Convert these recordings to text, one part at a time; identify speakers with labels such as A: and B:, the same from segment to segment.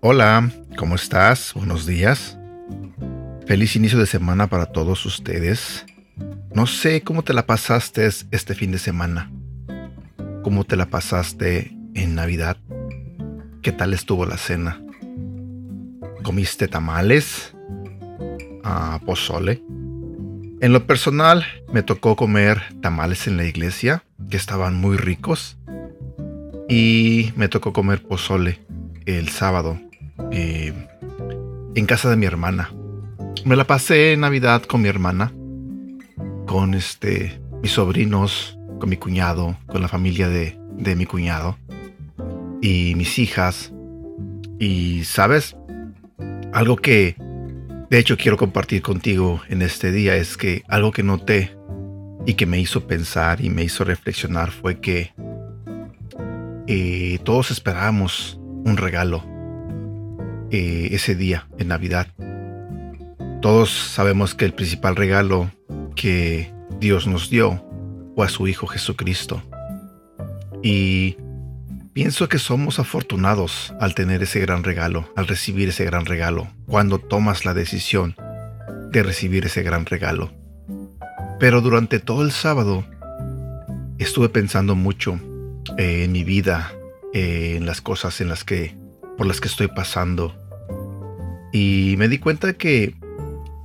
A: Hola, ¿cómo estás? Buenos días. Feliz inicio de semana para todos ustedes. No sé cómo te la pasaste este fin de semana. ¿Cómo te la pasaste en Navidad? ¿Qué tal estuvo la cena? ¿Comiste tamales? Ah, pozole. En lo personal, me tocó comer tamales en la iglesia, que estaban muy ricos. Y me tocó comer pozole el sábado, eh, en casa de mi hermana. Me la pasé en Navidad con mi hermana, con este, mis sobrinos, con mi cuñado, con la familia de, de mi cuñado y mis hijas. Y, ¿sabes? Algo que, de hecho, quiero compartir contigo en este día es que algo que noté y que me hizo pensar y me hizo reflexionar fue que eh, todos esperábamos un regalo eh, ese día, en Navidad. Todos sabemos que el principal regalo que Dios nos dio fue a su Hijo Jesucristo. Y pienso que somos afortunados al tener ese gran regalo, al recibir ese gran regalo, cuando tomas la decisión de recibir ese gran regalo. Pero durante todo el sábado estuve pensando mucho eh, en mi vida, eh, en las cosas en las que por las que estoy pasando. Y me di cuenta que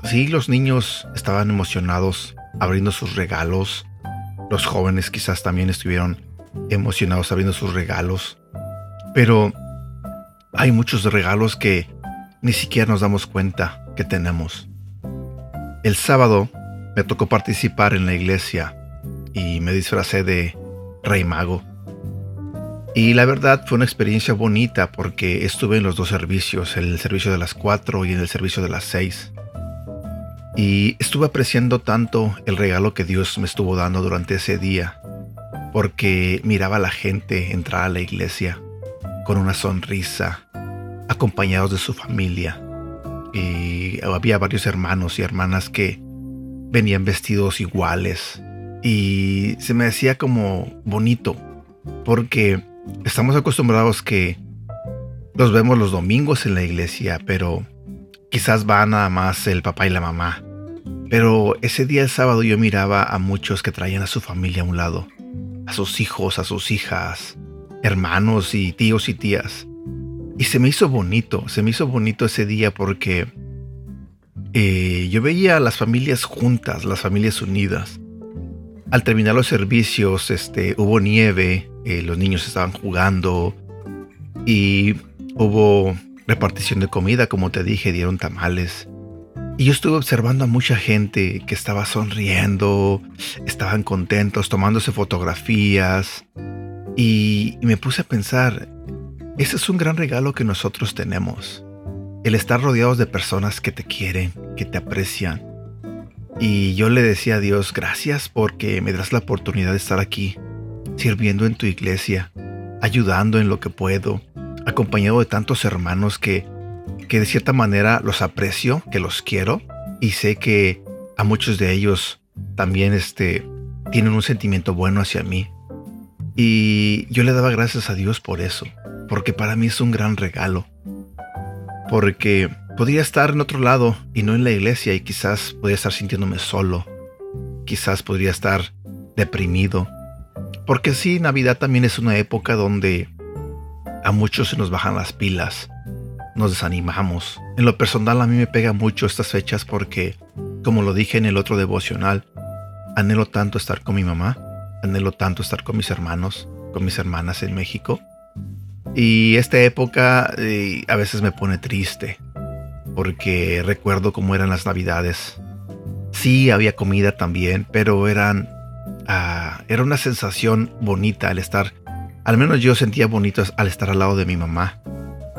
A: sí, los niños estaban emocionados abriendo sus regalos. Los jóvenes quizás también estuvieron emocionados abriendo sus regalos. Pero hay muchos regalos que ni siquiera nos damos cuenta que tenemos. El sábado me tocó participar en la iglesia y me disfracé de rey mago. Y la verdad fue una experiencia bonita porque estuve en los dos servicios, en el servicio de las 4 y en el servicio de las 6. Y estuve apreciando tanto el regalo que Dios me estuvo dando durante ese día, porque miraba a la gente entrar a la iglesia con una sonrisa, acompañados de su familia. Y había varios hermanos y hermanas que venían vestidos iguales. Y se me decía como bonito, porque Estamos acostumbrados que los vemos los domingos en la iglesia, pero quizás va nada más el papá y la mamá. Pero ese día el sábado yo miraba a muchos que traían a su familia a un lado, sus hijos, a sus hijas, hermanos y tíos y tías. Y se me hizo bonito, se me hizo bonito ese día porque eh, yo veía a las familias juntas, las familias unidas. Al terminar los servicios, este, hubo nieve, eh, los niños estaban jugando y hubo repartición de comida, como te dije, dieron tamales. Y yo estuve observando a mucha gente que estaba sonriendo, estaban contentos, tomándose fotografías. Y, me puse a pensar, ese es un gran regalo que nosotros tenemos. El estar rodeados de personas que te quieren, que te aprecian. Y yo le decía a Dios, gracias porque me das la oportunidad de estar aquí sirviendo en tu iglesia, ayudando en lo que puedo, acompañado de tantos hermanos que, que de cierta manera los aprecio, que los quiero y sé que a muchos de ellos también este, tienen un sentimiento bueno hacia mí. Y yo le daba gracias a Dios por eso, porque para mí es un gran regalo. Porque podría estar en otro lado y no en la iglesia y quizás podría estar sintiéndome solo. Quizás podría estar deprimido porque sí, Navidad también es una época donde a muchos se nos bajan las pilas, nos desanimamos. En lo personal a mí me pega mucho estas fechas porque, como lo dije en el otro devocional, anhelo tanto estar con mi mamá, anhelo tanto estar con mis hermanos, con mis hermanas en México. Y esta época eh, a veces me pone triste porque recuerdo cómo eran las navidades. Sí, había comida también, pero eran Ah, era una sensación bonita al estar, al menos yo sentía bonito al estar al lado de mi mamá,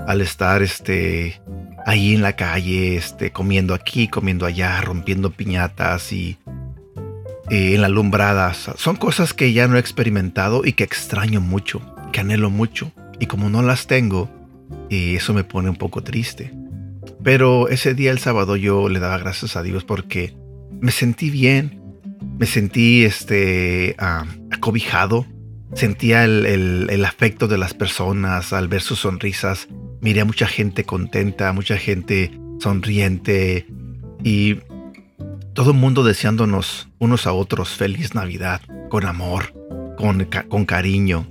A: al estar este, ahí en la calle, este, comiendo aquí, comiendo allá, rompiendo piñatas y eh, en la alumbradas. Son cosas que ya no he experimentado y que extraño mucho, que anhelo mucho. Y como no las tengo, eh, eso me pone un poco triste. Pero ese día, el sábado, yo le daba gracias a Dios porque me sentí bien, me sentí este, acobijado, sentía el, afecto de las personas al ver sus sonrisas. Miré a mucha gente contenta, mucha gente sonriente y todo el mundo deseándonos unos a otros feliz Navidad, con amor, con, con cariño.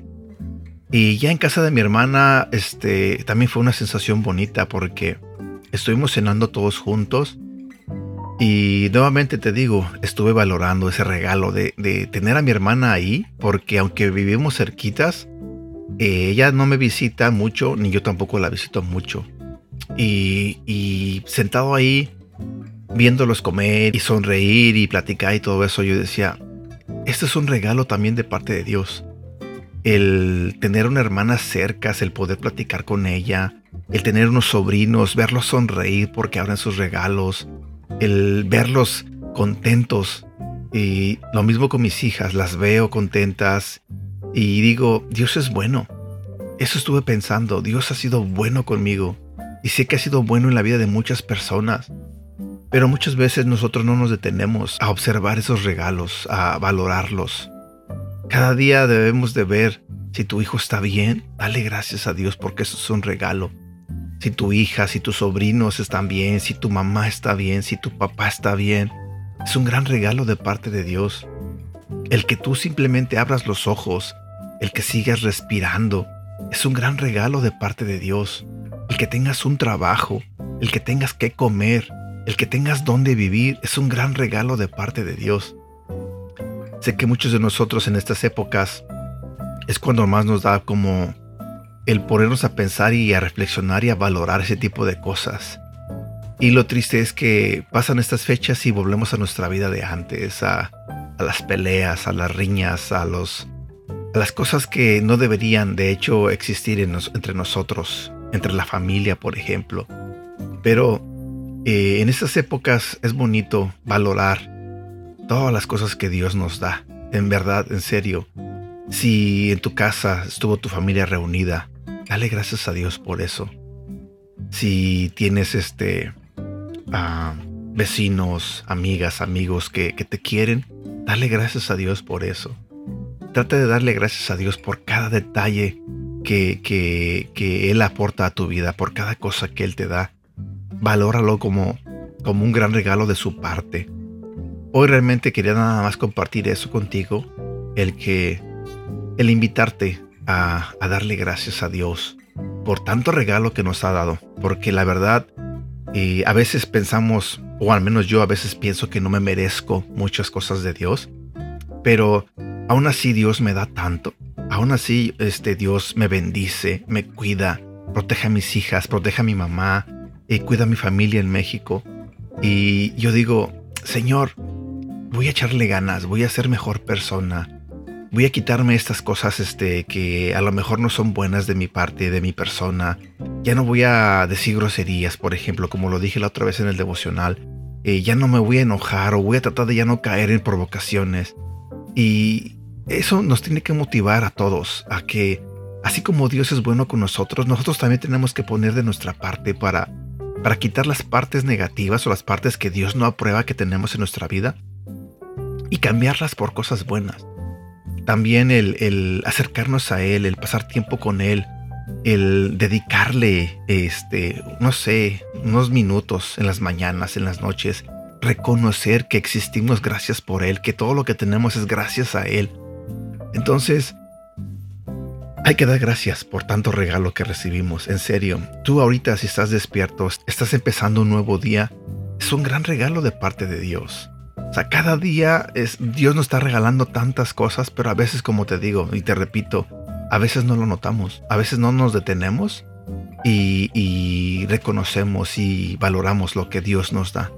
A: Y ya en casa de mi hermana, este, también fue una sensación bonita porque estuvimos cenando todos juntos. Y nuevamente te digo, estuve valorando ese regalo de, tener a mi hermana ahí, porque aunque vivimos cerquitas, eh, ella no me visita mucho, ni yo tampoco la visito mucho. Y, y sentado ahí, viéndolos comer y sonreír y platicar y todo eso, yo decía, este es un regalo también de parte de Dios el tener una hermana cerca, el poder platicar con ella, el tener unos sobrinos, verlos sonreír porque abren sus regalos, el verlos contentos. Y lo mismo con mis hijas, las veo contentas y digo, Dios es bueno. Eso estuve pensando, Dios ha sido bueno conmigo y sé que ha sido bueno en la vida de muchas personas. Pero muchas veces nosotros no nos detenemos a observar esos regalos, a valorarlos. Cada día debemos de ver si tu hijo está bien, dale gracias a Dios porque eso es un regalo. Si tu hija, si tus sobrinos están bien, si tu mamá está bien, si tu papá está bien, es un gran regalo de parte de Dios. El que tú simplemente abras los ojos, el que sigas respirando, es un gran regalo de parte de Dios. El que tengas un trabajo, el que tengas que comer, el que tengas dónde vivir, es un gran regalo de parte de Dios. Sé que muchos de nosotros en estas épocas es cuando más nos da como el ponernos a pensar y a reflexionar y a valorar ese tipo de cosas. Y lo triste es que pasan estas fechas y volvemos a nuestra vida de antes, a, las peleas, a las riñas, a, los, a las cosas que no deberían de hecho existir entre nosotros, entre la familia, por ejemplo. Pero eh, en estas épocas es bonito valorar todas las cosas que Dios nos da. En verdad, en serio. Si en tu casa estuvo tu familia reunida, dale gracias a Dios por eso. Si tienes este ah, vecinos, amigas, amigos que, te quieren, dale gracias a Dios por eso. Trata de darle gracias a Dios por cada detalle que, que, que, Él aporta a tu vida, por cada cosa que Él te da. Valóralo como, como un gran regalo de su parte. Hoy realmente quería nada más compartir eso contigo, el que, el invitarte a, darle gracias a Dios por tanto regalo que nos ha dado, porque la verdad, eh, a veces pensamos, o al menos yo a veces pienso que no me merezco muchas cosas de Dios, pero aún así Dios me da tanto, aún así este Dios me bendice, me cuida, protege a mis hijas, protege a mi mamá, y cuida a mi familia en México. Y yo digo, Señor, voy a echarle ganas, voy a ser mejor persona. Voy a quitarme estas cosas este, que a lo mejor no son buenas de mi parte, de mi persona. Ya no voy a decir groserías, por ejemplo, como lo dije la otra vez en el devocional. Eh, ya no me voy a enojar o voy a tratar de ya no caer en provocaciones. Y eso nos tiene que motivar a todos a que, así como Dios es bueno con nosotros, nosotros también tenemos que poner de nuestra parte para, para quitar las partes negativas o las partes que Dios no aprueba que tenemos en nuestra vida y cambiarlas por cosas buenas. También el, acercarnos a Él, el pasar tiempo con Él, el dedicarle, este, no sé, unos minutos en las mañanas, en las noches, reconocer que existimos gracias por Él, que todo lo que tenemos es gracias a Él. Entonces, hay que dar gracias por tanto regalo que recibimos, en serio. Tú ahorita si estás despierto, estás empezando un nuevo día, es un gran regalo de parte de Dios. O sea, cada día es, Dios nos está regalando tantas cosas, pero a veces, como te digo y te repito, a veces no lo notamos, a veces no nos detenemos y, reconocemos y valoramos lo que Dios nos da.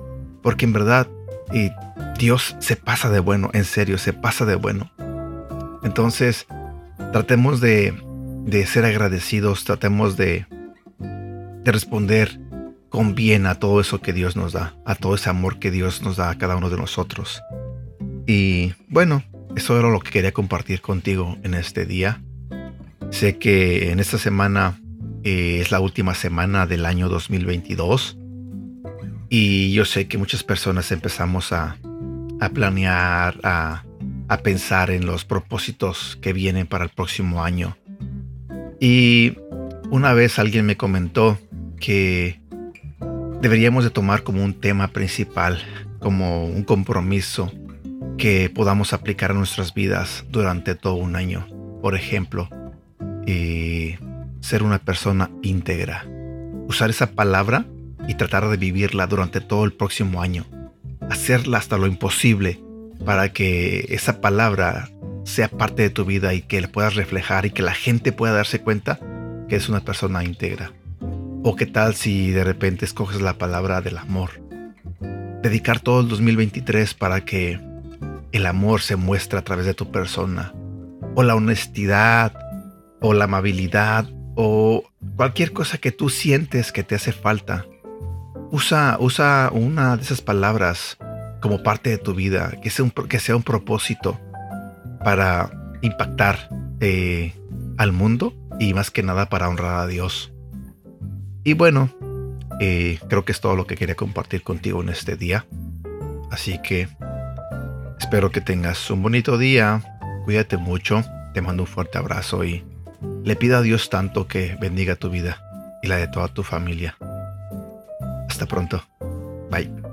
A: Porque en verdad, y Dios se pasa de bueno, en serio, se pasa de bueno. Entonces, tratemos de, ser agradecidos, tratemos de, de responder con bien a todo eso que Dios nos da, a todo ese amor que Dios nos da a cada uno de nosotros. Y bueno, eso era lo que quería compartir contigo en este día. Sé que en esta semana eh, es la última semana del año 2022 Y yo sé que muchas personas empezamos a, a planear, a, a pensar en los propósitos que vienen para el próximo año. Y una vez alguien me comentó que deberíamos de tomar como un tema principal, como un compromiso que podamos aplicar a nuestras vidas durante todo un año. Por ejemplo, eh, ser una persona íntegra. Usar esa palabra y tratar de vivirla durante todo el próximo año. Hacerla hasta lo imposible para que esa palabra sea parte de tu vida y que la puedas reflejar y que la gente pueda darse cuenta que es una persona íntegra. O qué tal si de repente escoges la palabra del amor. Dedicar todo el 2023 para que el amor se muestre a través de tu persona. O la honestidad, o la amabilidad, o cualquier cosa que tú sientes que te hace falta. Usa, usa una de esas palabras como parte de tu vida, que sea un, que sea un propósito para impactar eh, al mundo y más que nada para honrar a Dios. Y bueno, eh, creo que es todo lo que quería compartir contigo en este día. Así que espero que tengas un bonito día. Cuídate mucho. Te mando un fuerte abrazo y le pido a Dios tanto que bendiga tu vida y la de toda tu familia. Hasta pronto. Bye.